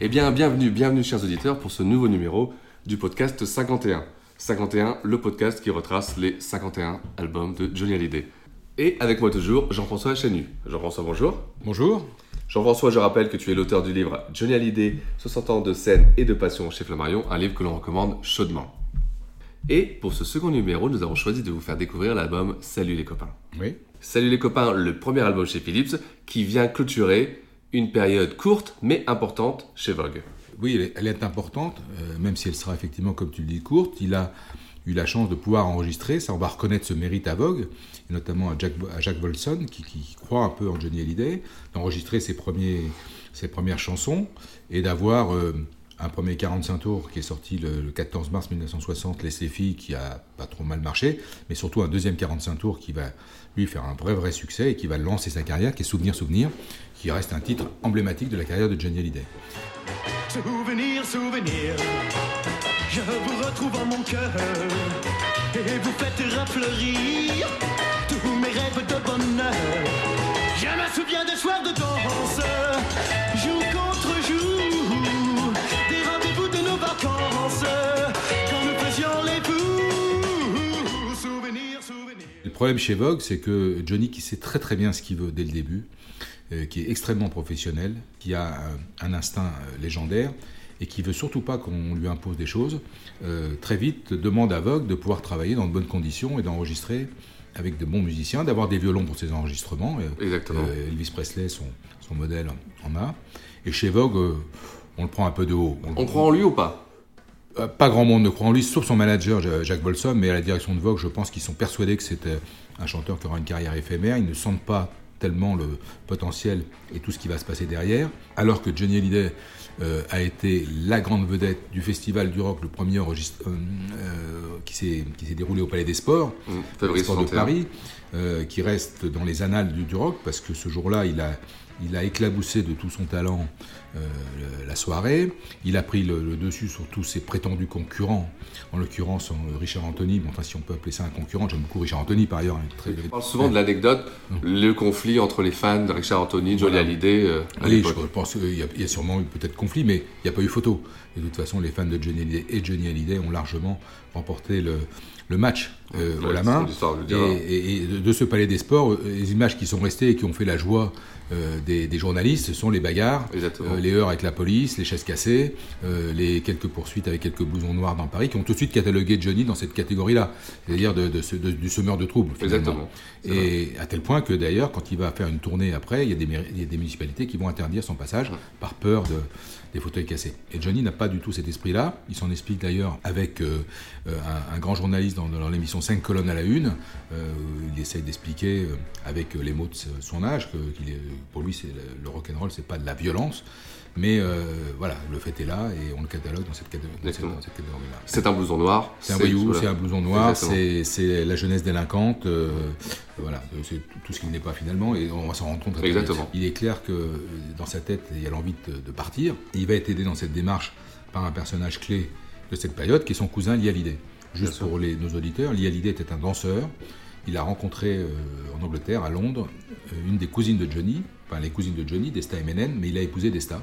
Eh bien, bienvenue, bienvenue chers auditeurs pour ce nouveau numéro du podcast 51. 51, le podcast qui retrace les 51 albums de Johnny Hallyday. Et avec moi toujours, Jean-François Chenu. Jean-François, bonjour. Bonjour. Jean-François, je rappelle que tu es l'auteur du livre Johnny Hallyday, 60 ans de scène et de passion chez Flammarion, un livre que l'on recommande chaudement. Et pour ce second numéro, nous avons choisi de vous faire découvrir l'album Salut les copains. Oui. Salut les copains, le premier album chez Philips qui vient clôturer une période courte mais importante chez Vogue. Oui, elle est, importante, euh, même si elle sera effectivement, comme tu le dis, courte. Il a eu la chance de pouvoir enregistrer, ça on va reconnaître ce mérite à Vogue, et notamment à Jack, à Jack Volson, qui, qui croit un peu en Johnny Hallyday, d'enregistrer ses, ses premières chansons, et d'avoir euh, un premier 45 tours qui est sorti le, le 14 mars 1960, Laissez filles, qui a pas trop mal marché, mais surtout un deuxième 45 tours qui va lui faire un vrai vrai succès et qui va lancer sa carrière, qui est Souvenir Souvenir, qui reste un titre emblématique de la carrière de Johnny Hallyday. Souvenir, souvenir, je vous retrouve en mon cœur et vous faites rafleurir tous mes rêves de bonheur. Je me souviens des soirs de danse, problème chez Vogue, c'est que Johnny, qui sait très très bien ce qu'il veut dès le début, euh, qui est extrêmement professionnel, qui a un, un instinct euh, légendaire et qui veut surtout pas qu'on lui impose des choses, euh, très vite demande à Vogue de pouvoir travailler dans de bonnes conditions et d'enregistrer avec de bons musiciens, d'avoir des violons pour ses enregistrements. Exactement. euh, Elvis Presley, son, son modèle, en a. Et chez Vogue, euh, on le prend un peu de haut. On croit en lui ou pas? Pas grand monde ne croit en lui, sauf son manager Ja- Jacques Bolsom, mais à la direction de Vogue, je pense qu'ils sont persuadés que c'est euh, un chanteur qui aura une carrière éphémère. Ils ne sentent pas tellement le potentiel et tout ce qui va se passer derrière. Alors que Johnny Hallyday euh, a été la grande vedette du Festival du Rock, le premier enregistre- euh, euh, qui s'est déroulé au Palais des Sports, Mmh, Sports de 61. Paris, euh, qui reste dans les annales du, du rock, parce que ce jour-là, il a, il a éclaboussé de tout son talent euh, la soirée. Il a pris le, le dessus sur tous ses prétendus concurrents, en l'occurrence euh, Richard Anthony. Bon, enfin, si on peut appeler ça un concurrent, j'aime beaucoup Richard Anthony par ailleurs. hein, très- On parle souvent de l'anecdote, le conflit entre les fans de Richard Anthony, Johnny Voilà. Hallyday. euh, Allez, je pense qu'il y, a- il y a sûrement eu peut-être conflit, mais il n'y a pas eu photo. Et de toute façon, les fans de Johnny Hallyday et Johnny Hallyday ont largement remporté le, le match euh, Ouais, au la main. Et, dire. et- et de, ce palais des sports, euh, les images qui sont restées et qui ont fait la joie euh, des, des journalistes, ce sont les bagarres, euh, les heurts avec la police, les chaises cassées, les quelques poursuites avec quelques blousons noirs dans Paris, qui ont tout de suite catalogué Johnny dans cette catégorie-là, c'est-à-dire de, de de- du semeur de troubles. finalement. Exactement. Et à tel point que d'ailleurs, quand il va faire une tournée après, il y a des, mairie- il y a des municipalités qui vont interdire son passage par peur de, des fauteuils cassés. Et Johnny n'a pas du tout cet esprit-là. Il s'en explique d'ailleurs avec euh, euh, un, grand journaliste dans, l'émission 5 colonnes à la une. euh, il essaye d'expliquer avec les mots de son âge que est- pour lui, c'est le, le rock'n'roll, c'est pas de la violence. Mais euh, voilà, le fait est là et on le catalogue dans cette, catég- dans cette- Exactement. dans cette catégorie-là. C'est un blouson noir. C'est un voyou, voilà. c'est un blouson noir, c'est la jeunesse délinquante, euh, voilà, euh, c'est tout, ce qu'il n'est pas finalement, et on va s'en rendre compte. Exactement. Il est clair que dans sa tête, il y a l'envie de, de partir. Et il va être aidé dans cette démarche par un personnage clé de cette période, qui est son cousin Hallyday. Juste pour les, nos auditeurs, Hallyday était un danseur. Il a rencontré euh, en Angleterre, à Londres, une des cousines de Johnny, enfin les cousines de Johnny, Desta et Menen, mais il a épousé Desta.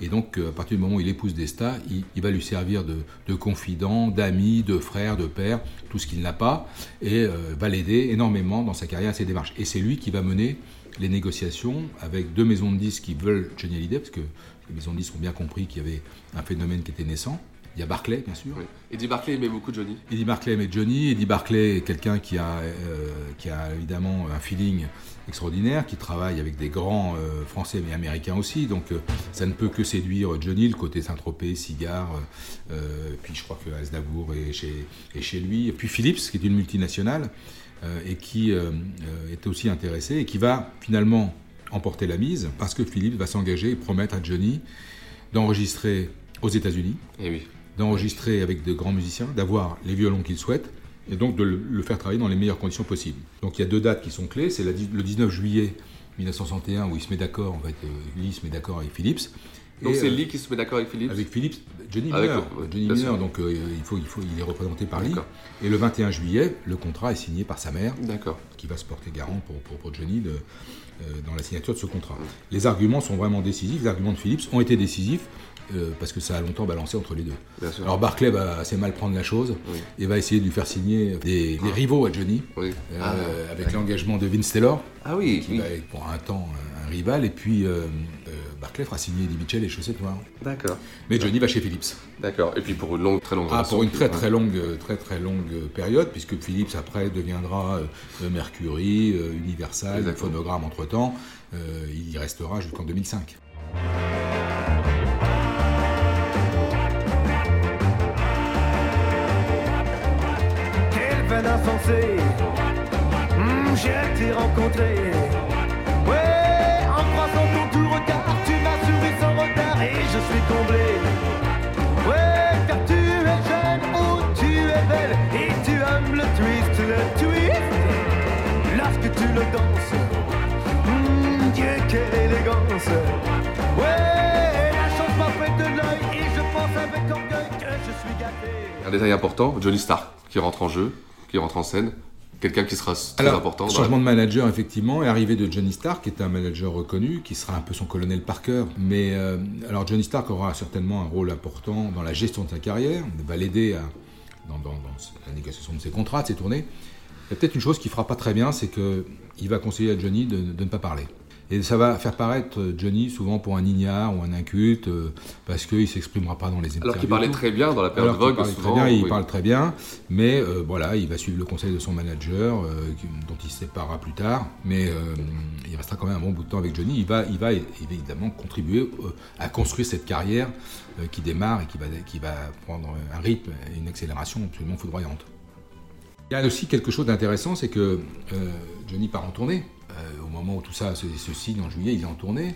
Et donc, euh, à partir du moment où il épouse Desta, il, va lui servir de, de confident, d'ami, de frère, de père, tout ce qu'il n'a pas, et euh, va l'aider énormément dans sa carrière ses démarches. Et c'est lui qui va mener les négociations avec deux maisons de disques qui veulent Johnny Hallyday, parce que Les maisons de disques ont bien compris qu'il y avait un phénomène qui était naissant. Il y a Barclay, bien sûr. Eddie Barclay aimait beaucoup Johnny. Eddie Barclay aimait Johnny. Eddie Barclay est quelqu'un qui, a, euh, qui a évidemment un feeling extraordinaire, qui travaille avec des grands euh, français mais américains aussi. Donc euh, ça ne peut que séduire Johnny, le côté Saint-Tropez, cigare. puis je crois que Aznavour est chez, est chez lui. Et puis Philips, qui est une multinationale et qui est aussi intéressé et qui va finalement emporter la mise parce que Philips va s'engager et promettre à Johnny d'enregistrer aux États-Unis Eh oui. D'enregistrer avec de grands musiciens, d'avoir les violons qu'il souhaite, et donc de le, faire travailler dans les meilleures conditions possibles. Donc il y a deux dates qui sont clés, c'est le 19 juillet 1961 où il se met d'accord, en fait, euh, Lee se met d'accord avec Philips. Donc c'est euh, Lee qui se met d'accord avec Philips Avec Philips, Johnny Avec Miller, ouais, Johnny Miller, donc euh, il, faut, il, faut, il est représenté par Lee. Et le 21 juillet, le contrat est signé par sa mère, qui va se porter garant pour, pour, pour Johnny de- euh, dans la signature de ce contrat. Les arguments sont vraiment décisifs, les arguments de Philips ont été décisifs. Euh, parce que ça a longtemps balancé entre les deux. Bien sûr. Alors Barclay va assez mal prendre la chose et va essayer de lui faire signer des, des rivaux à Johnny, euh, Ah, avec l'engagement de Vince Taylor, Ah oui, qui va être pour un temps un, rival, et puis euh, Barclay fera signer Eddie Mitchell et Chaussettes Noires. D'accord. Mais Johnny va chez Philips. D'accord. Et puis pour une longue, très longue Ah, pour une très très longue, très très longue période, puisque Philips après deviendra Mercury, Universal. Phonogramme entre temps. il y restera jusqu'en 2005. Hmm, J'ai été rencontré. Ouais, en croisant ton doux regard Tu m'as souri sans retard et je suis comblé Ouais, car tu es jeune, oh tu es belle Et tu aimes le twist, le twist. Lorsque tu le danses hmm, Dieu, quelle élégance. Ouais, la chance m'a fait de l'œil Et je pense avec orgueil que je suis gâté. Un détail important, Johnny Stark qui rentre en jeu, qui rentre en scène. Quelqu'un qui sera très Alors, important. changement de manager, effectivement, et arrivée de Johnny Stark, qui est un manager reconnu, qui sera un peu son colonel Parker. Mais euh, alors, Johnny Stark aura certainement un rôle important dans la gestion de sa carrière, va l'aider à- dans, dans- dans la négociation de ses contrats, de ses tournées. Il y a peut-être une chose qui fera pas très bien, c'est qu'il va conseiller à Johnny de, de ne pas parler. Et ça va faire paraître Johnny souvent pour un ignare ou un inculte, euh, parce qu'il ne s'exprimera pas dans les interviews. Alors qu'il parlait très bien dans la période Alors qu'il Vogue, parlait souvent, très bien, il parle très bien, mais euh, voilà, il va suivre le conseil de son manager, euh, dont il se séparera plus tard, mais euh, il restera quand même un bon bout de temps avec Johnny. Il va, il va évidemment contribuer euh, à construire cette carrière euh, qui démarre et qui va, qui va prendre un rythme et une accélération absolument foudroyante. Il y a aussi quelque chose d'intéressant, c'est que euh, Johnny part en tournée. Euh, au moment où tout ça se, se signe en juillet, il est en tournée.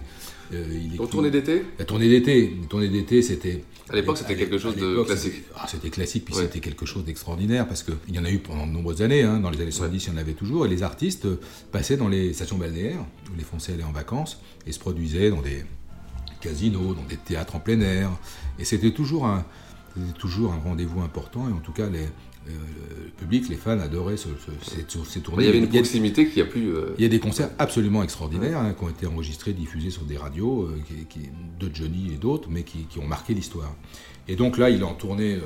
Euh, il En écrit- tournée d'été La tournée d'été. La tournée d'été, c'était. À l'époque, c'était quelque chose de classique. c'était- ah, C'était classique, puis Ouais. c'était quelque chose d'extraordinaire parce qu'il y en a eu pendant de nombreuses années. hein. Dans les années 70, il y en avait toujours. Et les artistes euh, passaient dans les stations balnéaires où les Français allaient en vacances et se produisaient dans des casinos, dans des théâtres en plein air. Et c'était toujours un, toujours un rendez-vous important. Et en tout cas, les, euh, le public, les fans adoraient ce- ce- ces, ces tournées. Il y avait une proximité qui a pu. euh, il y a des concerts absolument extraordinaires hein, qui ont été enregistrés, diffusés sur des radios euh, qui- qui- de Johnny et d'autres, mais qui, qui ont marqué l'histoire. Et donc là, il est en tournée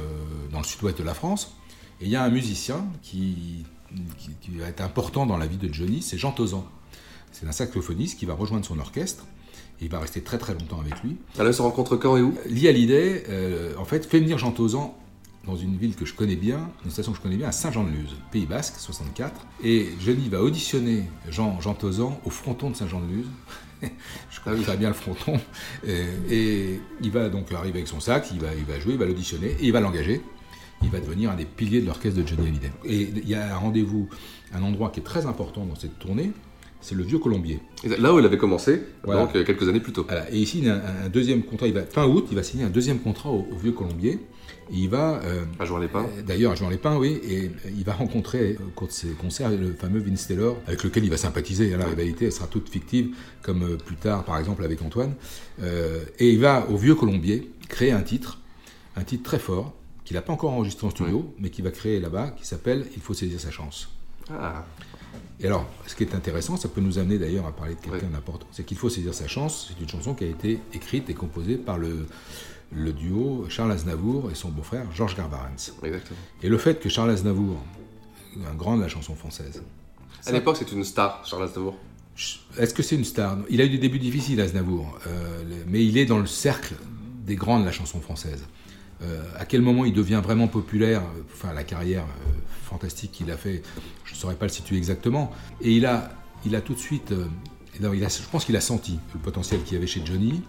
dans le sud-ouest de la France. Et il y a un musicien qui, va être important dans la vie de Johnny, c'est Jean Tozan. C'est un saxophoniste qui va rejoindre son orchestre. Il va rester très très longtemps avec lui. Alors, se rencontrent quand et où? Lee Hallyday, euh, en fait, fait venir Jean Tozan dans une ville que je connais bien, une station que je connais bien, à Saint-Jean-de-Luz, Pays Basque, 64. Et Johnny va auditionner Jean, Jean Tozan au fronton de Saint-Jean-de-Luz. je connais très bien le fronton. Et, et il va donc arriver avec son sax, il va, il va jouer, il va l'auditionner et il va l'engager. Il va devenir un des piliers de l'orchestre de Johnny Hallyday. Et il y a un rendez-vous, un endroit qui est très important dans cette tournée, c'est le Vieux Colombier. Là où il avait commencé, Voilà. donc euh, quelques années plus tôt. Voilà. Et ici, il a un, un deuxième contrat. Il va, fin août, il va signer un deuxième contrat au, au Vieux Colombier. Et il va. euh, À Jouer les Pins. euh, D'ailleurs, à Jouan-les-Pins, oui. Et euh, il va rencontrer, au cours de ses concerts, le fameux Vince Taylor, avec lequel il va sympathiser. La rivalité, elle sera toute fictive, comme plus tard, par exemple, avec Antoine. Euh, et il va, au Vieux Colombier, créer un titre, un titre très fort, qu'il n'a pas encore enregistré en studio, mais qu'il va créer là-bas, qui s'appelle Il faut saisir sa chance. Ah, Et alors, ce qui est intéressant, ça peut nous amener d'ailleurs à parler de quelqu'un d'important, c'est qu'il faut saisir sa chance. C'est une chanson qui a été écrite et composée par le, le duo Charles Aznavour et son beau-frère Georges Garbarens. exactement. Et le fait que Charles Aznavour, un grand de la chanson française, À l'époque, c'est une star, Charles Aznavour. Est-ce que c'est une star? Il a eu des débuts difficiles, Aznavour, euh, mais il est dans le cercle des grands de la chanson française. Euh, à quel moment il devient vraiment populaire, enfin la carrière euh, fantastique qu'il a fait, je ne saurais pas le situer exactement. Et il a, il a tout de suite, euh, non, il a, je pense qu'il a senti le potentiel qu'il y avait chez Johnny.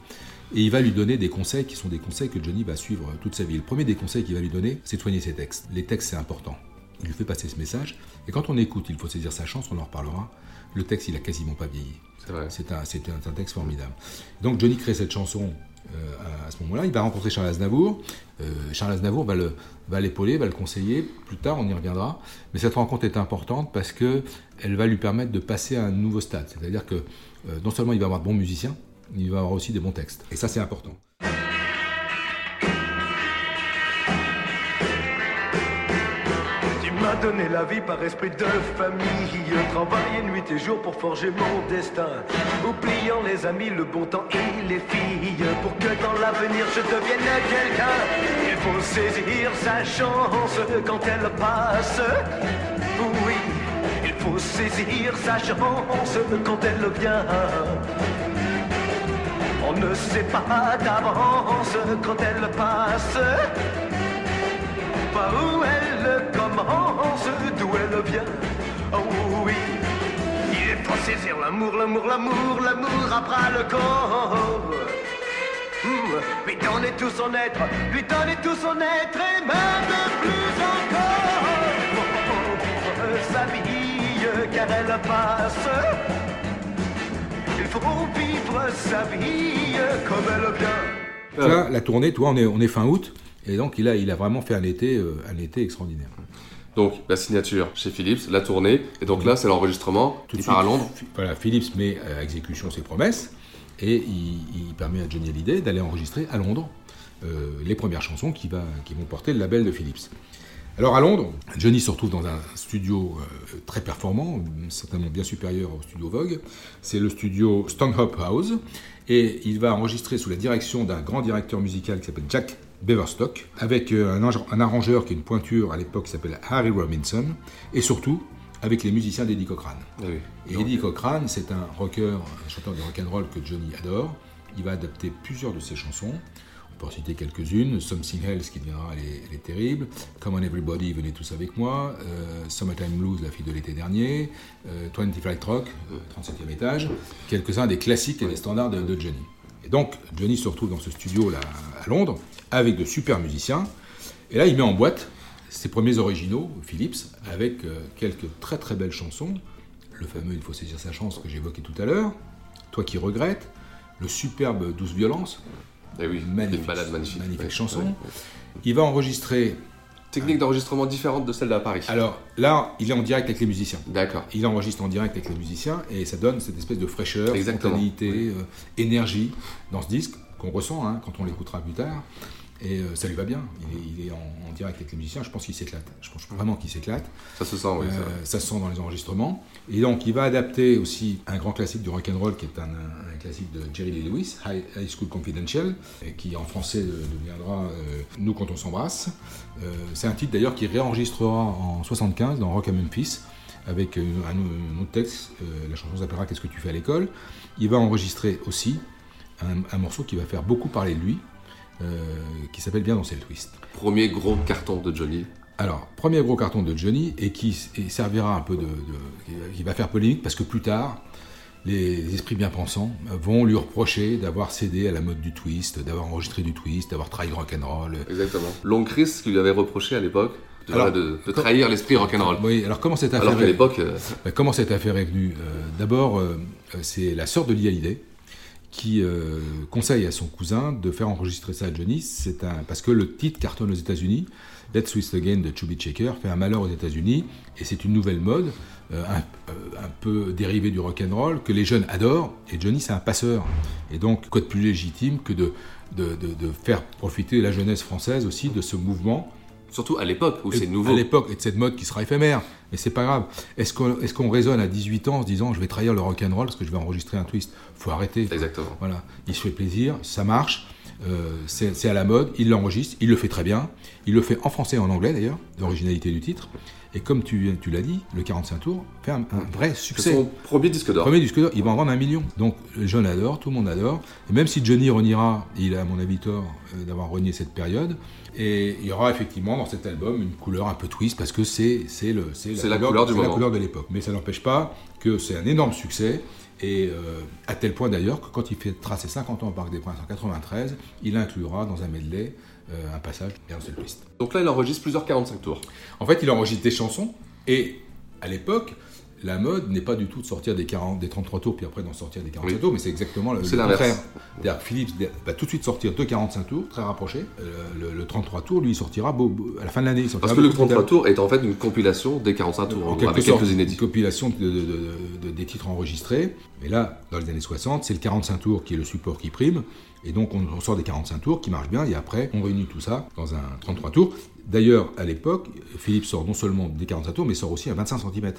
Et il va lui donner des conseils qui sont des conseils que Johnny va suivre toute sa vie. Le premier des conseils qu'il va lui donner, c'est de soigner ses textes. Les textes, c'est important. Il lui fait passer ce message. Et quand on écoute, il faut saisir sa chance, on en reparlera. Le texte, il a quasiment pas vieilli. C'est vrai. C'est un, un, un texte formidable. Donc Johnny crée cette chanson euh, à, à ce moment-là. Il va rencontrer Charles Aznavour. Euh, Charles Aznavour va le- va l'épauler, va le conseiller. Plus tard, on y reviendra. Mais cette rencontre est importante parce que elle va lui permettre de passer à un nouveau stade. C'est-à-dire que euh, non seulement il va avoir de bons musiciens, il va avoir aussi des bons textes. Et ça, c'est important. M'as donné la vie par esprit de famille. Travaillé nuit et jour pour forger mon destin. Oubliant les amis, le bon temps et les filles. Pour que dans l'avenir je devienne quelqu'un. Il faut saisir sa chance quand elle passe. Oui, il faut saisir sa chance quand elle vient. On ne sait pas d'avance quand elle passe. Par où elle commence, d'où elle vient. Oh oui, il faut saisir l'amour, l'amour, l'amour, l'amour bras le corps. Hmm, Lui donner tout son être, lui donner tout son être et même plus encore. Sa vie, car elle passe. Vivre comme elle vient. Là, la tournée, toi, on est, on est fin août. Et donc, il a, il a vraiment fait un été, euh, un été extraordinaire. Donc, la signature chez Philips, la tournée, et donc là, c'est l'enregistrement. Tout de Il part à suite, Londres. Fi- Voilà, Philips met à exécution ses promesses et il, il permet à Johnny Hallyday d'aller enregistrer à Londres euh, les premières chansons qui, va, qui vont porter le label de Philips. Alors à Londres, Johnny se retrouve dans un studio euh, très performant, certainement bien supérieur au studio Vogue. C'est le studio Stanhope House et il va enregistrer sous la direction d'un grand directeur musical qui s'appelle Jack Beverstock, avec euh, un, arr- un arrangeur qui est une pointure à l'époque qui s'appelle Harry Robinson, et surtout avec les musiciens d'Eddie Cochrane. Ah oui. Et Eddie Cochrane, c'est un rocker, un chanteur de rock'n'roll que Johnny adore. Il va adapter plusieurs de ses chansons. En citer quelques-unes. Something Else, qui deviendra, elle est, elle. Come on Everybody, venez tous avec moi. Euh, Summertime Blues, la fille de l'été dernier. Euh, 20 Flight Rock, euh, 37e étage. Quelques-uns des classiques et des standards de, Johnny. Et donc, Johnny se retrouve dans ce studio-là à Londres, avec de super musiciens. Et là, il met en boîte ses premiers originaux, Philips, avec euh, quelques très très belles chansons. Le fameux Il faut saisir sa chance que j'évoquais tout à l'heure. Toi qui regrettes. Le superbe Douce Violence. Eh oui, magnifique, une balade magnifique. magnifique Ouais, chanson. ouais. Il va enregistrer. Technique d'enregistrement différente de celle d'à Paris. Alors là, il est en direct avec les musiciens. D'accord. Il enregistre en direct avec les musiciens et ça donne cette espèce de fraîcheur, Exactement. spontanéité, euh, énergie dans ce disque qu'on ressent hein, quand on l'écoutera plus tard. Et euh, ça lui va bien. Il est, il est en, en direct avec les musiciens. Je pense qu'il s'éclate. Je pense vraiment qu'il s'éclate. Ça se sent, oui. Euh, ça se sent dans les enregistrements. Et donc, il va adapter aussi un grand classique du rock'n'roll qui est un, un classique de Jerry Lee Lewis, High, High School Confidential, et qui en français de- deviendra euh, Nous quand on s'embrasse. Euh, C'est un titre d'ailleurs qui réenregistrera en 75 dans Rock à Memphis avec euh, un, un autre texte. Euh, la chanson s'appellera Qu'est-ce que tu fais à l'école? Il va enregistrer aussi un, un morceau qui va faire beaucoup parler de lui, euh, qui s'appelle Bien danser le twist. Premier gros carton de Johnny. Alors, premier gros carton de Johnny et qui et servira un peu de, de- qui va faire polémique parce que plus tard, les esprits bien pensants vont lui reprocher d'avoir cédé à la mode du twist, d'avoir enregistré du twist, d'avoir trahi le rock'n'roll. Exactement. Long Chris qui lui avait reproché à l'époque de, Alors, de- de trahir l'esprit rock'n'roll. Oui, alors comment cette affaire Alors qu'à est- l'époque, euh, comment cette affaire est venue Euh, D'abord, euh, c'est la sœur de Lee Hallyday qui euh, conseille à son cousin de faire enregistrer ça à Johnny. C'est un parce que le titre cartonne aux États-Unis. Let's Twist Again de Chubby Checker fait un malheur aux États-Unis et c'est une nouvelle mode euh, un, euh, un peu dérivée du rock'n'roll que les jeunes adorent. Et Johnny, c'est un passeur. Et donc, quoi de plus légitime que de, de, de- de faire profiter la jeunesse française aussi de ce mouvement surtout à l'époque où et c'est nouveau. À l'époque, et de cette mode qui sera éphémère. Mais c'est pas grave. Est-ce qu'on est qu'on raisonne à 18 ans en se disant je vais trahir le rock'n'roll parce que je vais enregistrer un twist? Faut arrêter. Exactement. Voilà. Il se fait plaisir, ça marche. Euh, c'est à la mode, il l'enregistre, il le fait très bien, il le fait en français et en anglais d'ailleurs, l'originalité du titre. Et comme tu, tu l'as dit, le 45 tours fait un, vrai succès. Son premier disque d'or. Premier disque d'or, il va en vendre un million. Donc jeunes adorent, tout le monde adore. Et même si Johnny reniera, il a à mon avis tort euh, d'avoir renié cette période, et il y aura effectivement dans cet album une couleur un peu twist parce que c'est le c'est la, couleur, du la couleur de l'époque. Mais ça n'empêche pas que c'est un énorme succès. Et euh, à tel point d'ailleurs que quand il fait tracer 50 ans au Parc des Princes en 93, il inclura dans un medley euh, un passage et un seul twist. Donc là, il enregistre plusieurs 45 tours. En fait, il enregistre des chansons et à l'époque, la mode n'est pas du tout de sortir des, 40, des 33 tours puis après d'en sortir des 45 tours, mais c'est exactement le, le contraire. C'est-à-dire que Philips va tout de suite sortir deux 45 tours, très rapprochés. Euh, le, 33 tours, lui, il sortira à la fin de l'année. Parce que le 33 tours est en fait une compilation des 45 tours, en avec quelques inédits. Une compilation des titres enregistrés. Mais là, dans les années 60, c'est le 45 tours qui est le support qui prime. Et donc, on, sort des 45 tours qui marchent bien, et après, on réunit tout ça dans un 33 tours. D'ailleurs, à l'époque, Philips sort non seulement des 45 tours, mais sort aussi un 25 cm.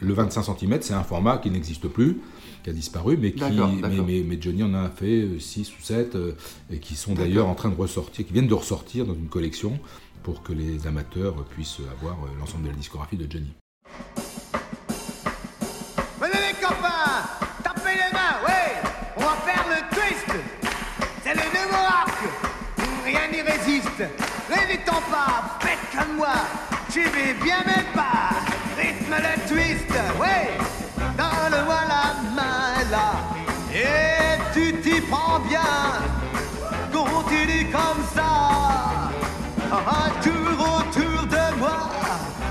Le 25 cm, c'est un format qui n'existe plus, qui a disparu, mais, qui, mais, Johnny en a fait 6 euh, ou 7, euh, et qui sont d'ailleurs en train de ressortir, qui viennent de ressortir dans une collection pour que les amateurs puissent avoir euh, l'ensemble de la discographie de Johnny. Venez les copains, tapez les mains, oui, on va faire le twist. C'est le nouveau arc, rien n'y résiste. N'hésitons pas, faites comme moi, j'y vais bien même pas le twist, ouais, donne-moi la main là, et tu t'y prends bien, continue comme ça, un tour autour de moi,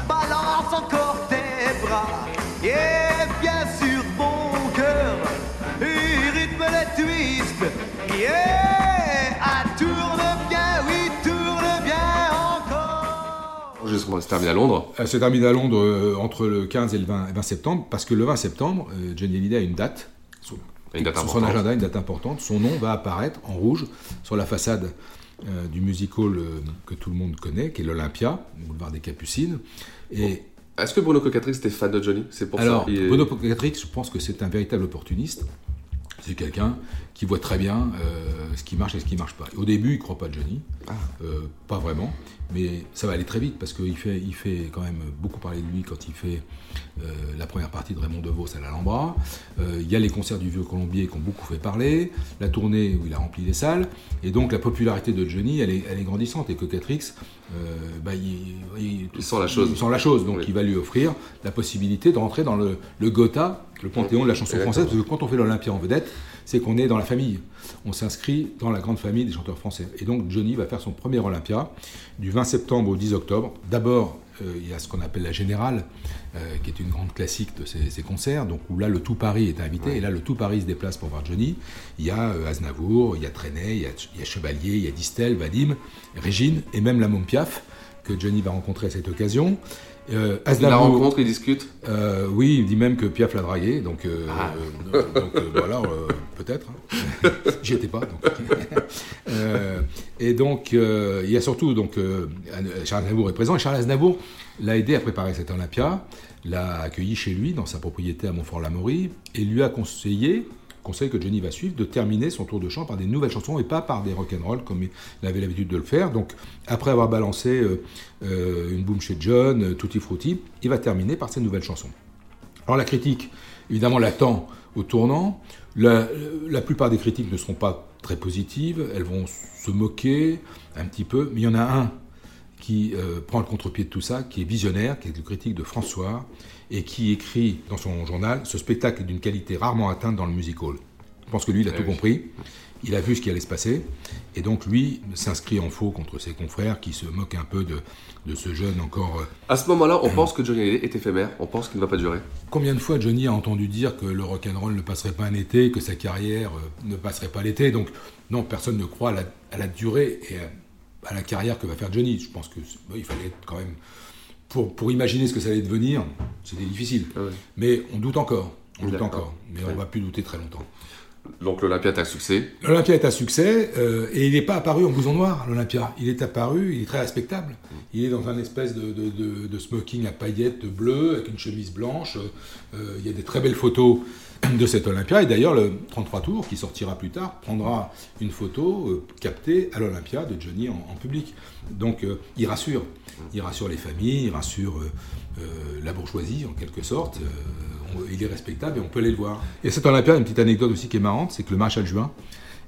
balance encore tes bras, et bien sûr mon cœur, et rythme le twist, yeah, c'est terminé à Londres C'est terminé à Londres euh, entre le 15 et le 20, septembre, parce que le 20 septembre, euh, Johnny Hallyday a une date, sur, son agenda, une date importante. Son nom va apparaître en rouge sur la façade euh, du music hall que tout le monde connaît, qui est l'Olympia, le boulevard des Capucines. Et Est-ce que Bruno Cocatrix était fan de Johnny? C'est pour Alors, Bruno Cocatrix, je pense que c'est un véritable opportuniste. C'est quelqu'un qui voit très bien ce qui marche et ce qui ne marche pas. au début, il ne croit pas Johnny, ah. pas vraiment. Mais ça va aller très vite parce qu'il fait, il fait quand même beaucoup parler de lui quand il fait euh, la première partie de Raymond DeVos à l'Alhambra. Euh, il y a les concerts du Vieux Colombier qui ont beaucoup fait parler, la tournée où il a rempli les salles. Et donc la popularité de Johnny, elle est, elle est grandissante. Et Cocatrix, euh, bah, il, sent la chose. Il sent la chose. Donc il va lui offrir la possibilité de rentrer dans le, le Gotha, le panthéon de la chanson française. Parce que quand on fait l'Olympia en vedette, c'est qu'on est dans la famille. On s'inscrit dans la grande famille des chanteurs français. Et donc Johnny va faire son premier Olympia du 20 septembre au 10 octobre. D'abord, euh, il y a ce qu'on appelle la Générale, euh, qui est une grande classique de ces, concerts, donc où là le tout Paris est invité, et là le tout Paris se déplace pour voir Johnny. Il y a euh, Aznavour, il y a Trenet, il y a, Chevalier, il y a Distel, Vadim, Régine, et même la Piaf, que Johnny va rencontrer à cette occasion. Euh, il la rencontre, il discute euh, Oui, il dit même que Piaf l'a dragué, donc, euh, ah. voilà, peut-être. Hein. J'y étais pas. et donc, il y a surtout, donc, Charles Aznavour est présent, et Charles Aznavour l'a aidé à préparer cet Olympia, l'a accueilli chez lui, dans sa propriété à Montfort-l'Amaury, et lui a conseillé conseil que Johnny va suivre, de terminer son tour de chant par des nouvelles chansons et pas par des rock'n'roll comme il avait l'habitude de le faire. Donc, après avoir balancé euh, euh, une boom chez John, euh, Tutti Frutti, il va terminer par ces nouvelles chansons. Alors, la critique, évidemment, l'attend au tournant. La, plupart des critiques ne seront pas très positives, elles vont se moquer un petit peu, mais il y en a un qui prend le contre-pied de tout ça, qui est visionnaire, qui est le critique de François, et qui écrit dans son journal Ce spectacle est d'une qualité rarement atteinte dans le music hall. Je pense que lui, il a eh tout compris. Il a vu ce qui allait se passer. Et donc, lui s'inscrit en faux contre ses confrères qui se moquent un peu de, de ce jeune encore. Euh, à ce moment-là, on pense que Johnny est éphémère. On pense qu'il ne va pas durer. Combien de fois Johnny a entendu dire que le rock'n'roll ne passerait pas un été, que sa carrière euh, ne passerait pas l'été? Donc, non, personne ne croit à la, durée et à, la carrière que va faire Johnny. Je pense qu'il fallait être quand même pour, imaginer ce que ça allait devenir, c'était difficile. Ah Mais on doute encore. On doute encore, mais on va plus douter très longtemps. Donc l'Olympia est un succès. L'Olympia est un succès euh, et il n'est pas apparu en blouson noir, l'Olympia. Il est apparu, il est très respectable. Il est dans un espèce de, de- de- de smoking à paillettes bleues avec une chemise blanche. Euh, il y a des très belles photos de cet Olympia. Et d'ailleurs, le 33 Tours, qui sortira plus tard, prendra une photo euh, captée à l'Olympia de Johnny en, en public. Donc euh, il rassure. Il rassure les familles, il rassure euh, euh, la bourgeoisie en quelque sorte. Euh, on- il est respectable et on peut aller le voir. Et cet Olympia, une petite anecdote aussi qui est marrante, c'est que le maréchal Juin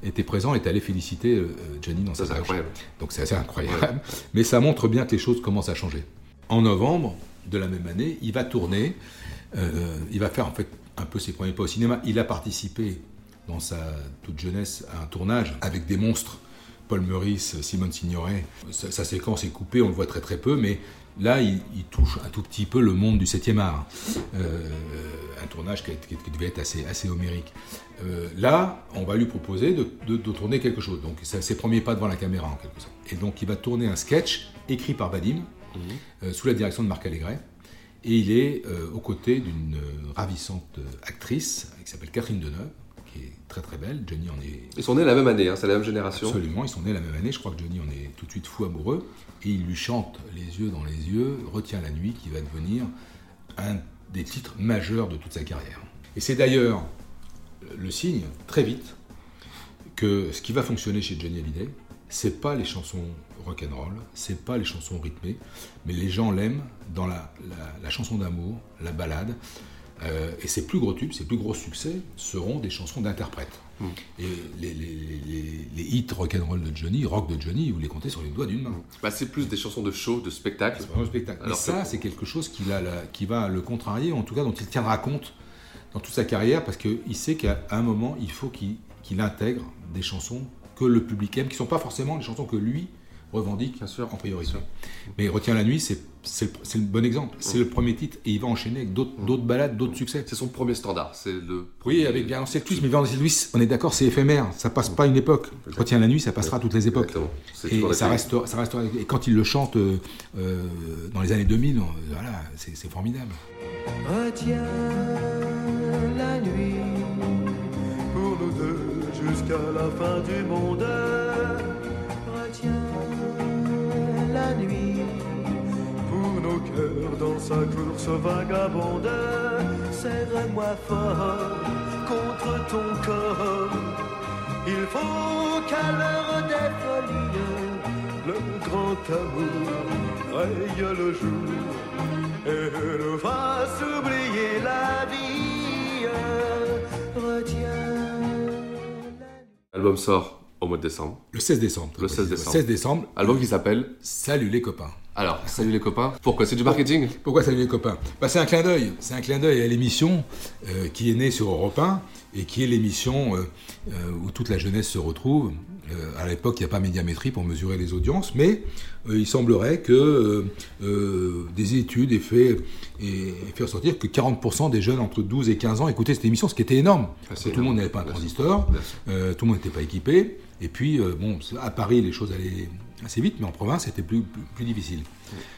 était présent et est allé féliciter euh, Johnny dans Ça, sa incroyable. Donc c'est assez incroyable. Mais ça montre bien que les choses commencent à changer. En novembre de la même année, il va tourner, euh, il va faire en fait un peu ses premiers pas au cinéma. Il a participé dans sa toute jeunesse à un tournage avec des monstres, Paul Meurice, Simone Signoret. Sa, sa séquence est coupée, on le voit très très peu, mais là il, il touche un tout petit peu le monde du 7e art. Euh, un tournage qui, qui devait être assez, assez homérique. Euh, là, on va lui proposer de, de- de tourner quelque chose. Donc, c'est ses premiers pas devant la caméra, en quelque sorte. Et donc, il va tourner un sketch écrit par Vadim, euh, sous la direction de Marc Allégret. Et il est aux côtés d'une ravissante actrice qui s'appelle Catherine Deneuve, très très belle. Johnny en est Ils sont nés la même année, hein, c'est la même génération. Absolument, ils sont nés la même année. Je crois que Johnny en est tout de suite fou amoureux. Et il lui chante les yeux dans les yeux, Retiens la nuit, qui va devenir un des titres majeurs de toute sa carrière. Et c'est d'ailleurs le signe, très vite, que ce qui va fonctionner chez Johnny Hallyday, c'est pas les chansons rock'n'roll, c'est pas les chansons rythmées, mais les gens l'aiment dans la, la- la chanson d'amour, la balade. Euh, et ses plus gros tubes, ses plus gros succès seront des chansons d'interprètes. Et les, les- les- les- hits rock'n'roll de Johnny, rock de Johnny, vous les comptez sur les doigts d'une main. Bah, c'est plus des chansons de show, de spectacle. C'est vraiment spectacle. Alors Mais ça, c'est quelque chose qui, a la- qui va le contrarier, en tout cas dont il tiendra compte dans toute sa carrière, parce qu'il sait qu'à un moment, il faut qu'il qu'il intègre des chansons que le public aime, qui ne sont pas forcément les chansons que lui revendique en priorité. Mais Retiens la nuit, c'est c'est le, bon exemple. C'est le premier titre, et il va enchaîner avec d'autres d'autres balades, d'autres succès. C'est son premier standard. C'est le. Oui, avec bien le twist, mais Violence et Louis, on est d'accord, c'est éphémère, ça passe pas une époque. Retiens la nuit, ça passera toutes les époques. Et ça ça reste, et quand il le chante euh, euh, dans les années 2000, on- voilà, c'est c'est formidable. Retiens la nuit pour nous deux jusqu'à la fin du monde. Course vagabonde. Serre-moi fort contre ton corps. Il faut qu'à l'heure des folies, le grand amour raye le jour et nous fasse oublier la vie. Retiens. L'album sort au mois de décembre. Le 16 décembre. Le 16 décembre. 16 décembre. Album qui s'appelle Salut les copains. Alors, salut les copains. Pourquoi C'est du marketing? Pourquoi salut les copains? Bah, C'est un clin d'œil. C'est un clin d'œil à l'émission euh, qui est née sur Europe 1 et qui est l'émission euh, euh, où toute la jeunesse se retrouve. À l'époque, il n'y a pas médiamétrie pour mesurer les audiences, mais il semblerait que des études aient fait, aient fait ressortir que 40% des jeunes entre 12 et 15 ans écoutaient cette émission, ce qui était énorme. Que tout le monde n'avait pas un transistor, tout le monde n'était pas équipé. Et puis, bon, à Paris, les choses allaient assez vite, mais en province, c'était plus, plus, plus difficile.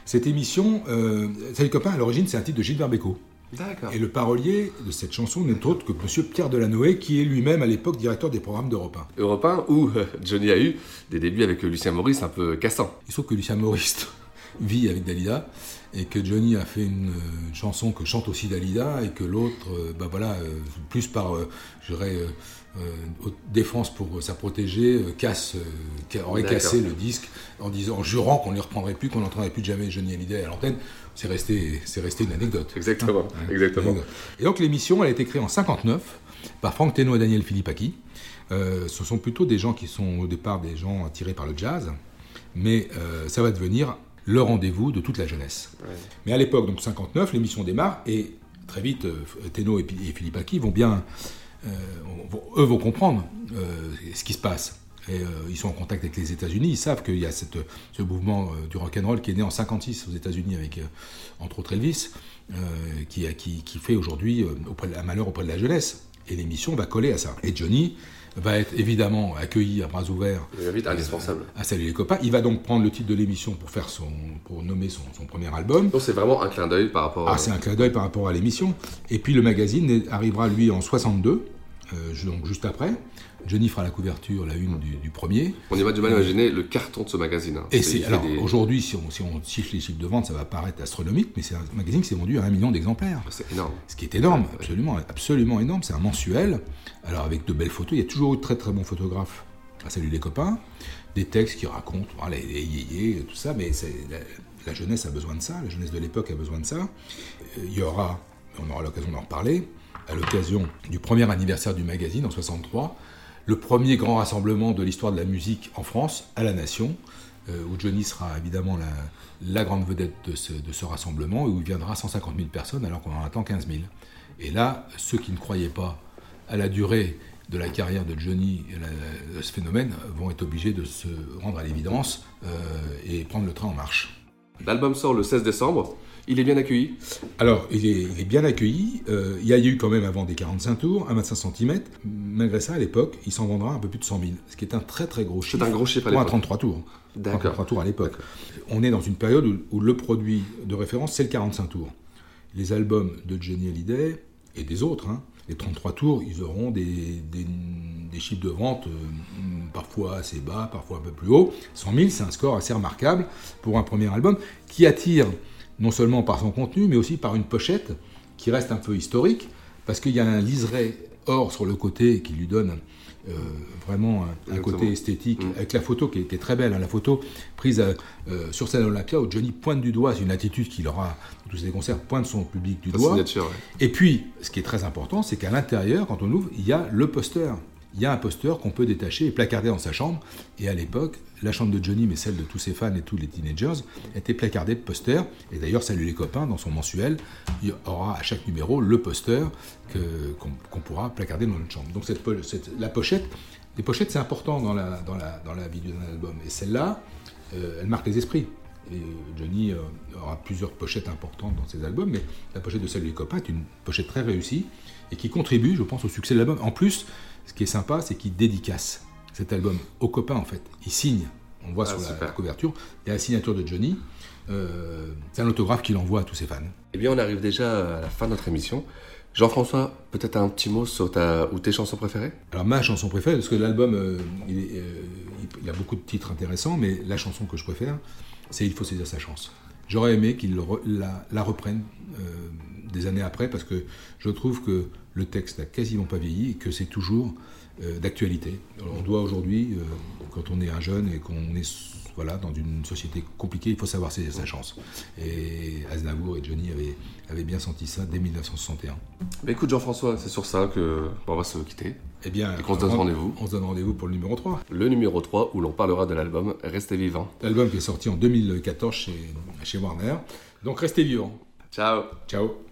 Cette émission, euh, Salut copains, à l'origine, c'est un titre de Gilbert Bécaud. D'accord. Et le parolier de cette chanson n'est autre que Monsieur Pierre Delanoë, qui est lui-même à l'époque directeur des programmes d'Europe 1. Europe 1, où euh, Johnny a eu des débuts avec Lucien Maurice un peu cassants. Il se trouve que Lucien Maurice vit avec Dalida et que Johnny a fait une, euh, une chanson que chante aussi Dalida et que l'autre, euh, bah voilà, euh, plus par, je dirais, défense pour sa protégée, casse, ca- aurait cassé le disque en disant, en jurant qu'on ne les reprendrait plus, qu'on n'entendrait plus jamais Johnny Hallyday à l'antenne. C'est resté, c'est resté une anecdote. Exactement, Hein, exactement. anecdote. Et donc l'émission, elle a été créée en 59 par Franck Teno et Daniel Philippaki. Euh, ce sont plutôt des gens qui sont au départ des gens attirés par le jazz, mais euh, ça va devenir le rendez-vous de toute la jeunesse. Mais à l'époque, donc 59, l'émission démarre et très vite, euh, Teno et, et Philippaki vont bien, euh, vont- eux vont comprendre euh, ce qui se passe. Et, euh, ils sont en contact avec les États-Unis, ils savent qu'il y a cette, ce mouvement du rock'n'roll qui est né en 56 aux États-Unis avec, entre autres, Elvis, qui, a- qui, qui fait aujourd'hui auprès de- un malheur auprès de la jeunesse. Et l'émission va coller à ça. Et Johnny va être évidemment accueilli à bras ouverts. Il va vite indispensable. À saluer les copains. Il va donc prendre le titre de l'émission pour faire son, pour nommer son, son premier album. Donc c'est vraiment un clin d'œil par rapport. Ah, c'est un clin d'œil par rapport à l'émission. Et puis le magazine arrivera lui en 62, euh, donc juste après. Johnny fera la couverture, la une du, du premier. On y va du mal imaginer le carton de ce magazine. hein. Et C'est- alors des- aujourd'hui, si on, si on chiffre les chiffres de vente, ça va paraître astronomique, mais c'est un magazine qui s'est vendu à un million d'exemplaires. C'est énorme. Ce qui est énorme, absolument, absolument énorme. C'est un mensuel. Alors avec de belles photos, il y a toujours eu de très très bons photographes. Ah, salut les copains. Des textes qui racontent voilà, les, les yéyés, tout ça, mais c'est- la, la jeunesse a besoin de ça, la jeunesse de l'époque a besoin de ça. Euh, Il y aura, on aura l'occasion d'en reparler, à l'occasion du premier anniversaire du magazine en 63, le premier grand rassemblement de l'histoire de la musique en France, à la Nation, euh, où Johnny sera évidemment la, grande vedette de ce, rassemblement, et où il viendra 150 000 personnes alors qu'on en attend 15 000. Et là, ceux qui ne croyaient pas à la durée de la carrière de Johnny la- de ce phénomène vont être obligés de se rendre à l'évidence euh, et prendre le train en marche. L'album sort le 16 décembre. Il est bien accueilli. Alors, il est, il est bien accueilli. Euh, il y a eu quand même avant des 45 tours, un 25 cm. Malgré ça, à l'époque, il s'en vendra un peu plus de 100 000, ce qui est un très très gros chiffre. un gros chiffre à Pour un l'époque. 33 tours. D'accord. 33 tours à l'époque. On est dans une période où, où le produit de référence, c'est le 45 tours. Les albums de Johnny Hallyday et des autres, hein, les 33 tours, ils auront des, des- des chiffres de vente euh, parfois assez bas, parfois un peu plus haut. 100 000, c'est un score assez remarquable pour un premier album qui attire non seulement par son contenu, mais aussi par une pochette qui reste un peu historique, parce qu'il y a un liseré or sur le côté qui lui donne euh, vraiment un, côté esthétique, avec la photo qui est très belle, hein, la photo prise euh, euh, sur scène Olympia où Johnny pointe du doigt, c'est une attitude qu'il aura dans tous ses concerts, pointe son public du doigt. ouais. Et puis, ce qui est très important, c'est qu'à l'intérieur, quand on ouvre, il y a le poster. Il y a un poster qu'on peut détacher et placarder dans sa chambre. Et à l'époque, la chambre de Johnny, mais celle de tous ses fans et tous les teenagers, était placardée de posters. Et d'ailleurs, Salut les copains, dans son mensuel, il y aura à chaque numéro le poster qu'on pourra placarder dans notre chambre. Donc cette- la pochette, les pochettes, c'est important dans la, dans la, dans la vie d'un album. Et celle-là, euh, elle marque les esprits. Et Johnny euh, aura plusieurs pochettes importantes dans ses albums, mais la pochette de Salut les copains est une pochette très réussie et qui contribue, je pense, au succès de l'album. En plus, ce qui est sympa, c'est qu'il dédicace cet album aux copains, en fait. Il signe, on voit Ah, sur la, couverture, il y a la signature de Johnny. Euh, c'est un autographe qu'il envoie à tous ses fans. Eh bien, on arrive déjà à la fin de notre émission. Jean-François, peut-être un petit mot sur ta ou tes chansons préférées? Alors ma chanson préférée, parce que l'album, euh, il, euh, il- a beaucoup de titres intéressants, mais la chanson que je préfère, c'est Il faut saisir sa chance. J'aurais aimé qu'il la, la reprenne euh, des années après, parce que je trouve que le texte n'a quasiment pas vieilli et que c'est toujours euh, d'actualité. On doit aujourd'hui, euh, quand on est un jeune et qu'on est voilà, dans une société compliquée, il faut savoir saisir sa chance. Et Aznavour et Johnny avaient, avaient bien senti ça dès 1961. Bah, écoute, Jean-François, c'est sur ça que on va se quitter. Eh bien, Et qu'on se donne on- rendez-vous. On se donne rendez-vous pour le numéro 3. Le numéro 3, où l'on parlera de l'album Restez vivant. L'album qui est sorti en 2014 chez, chez Warner. Donc restez vivants. Ciao Ciao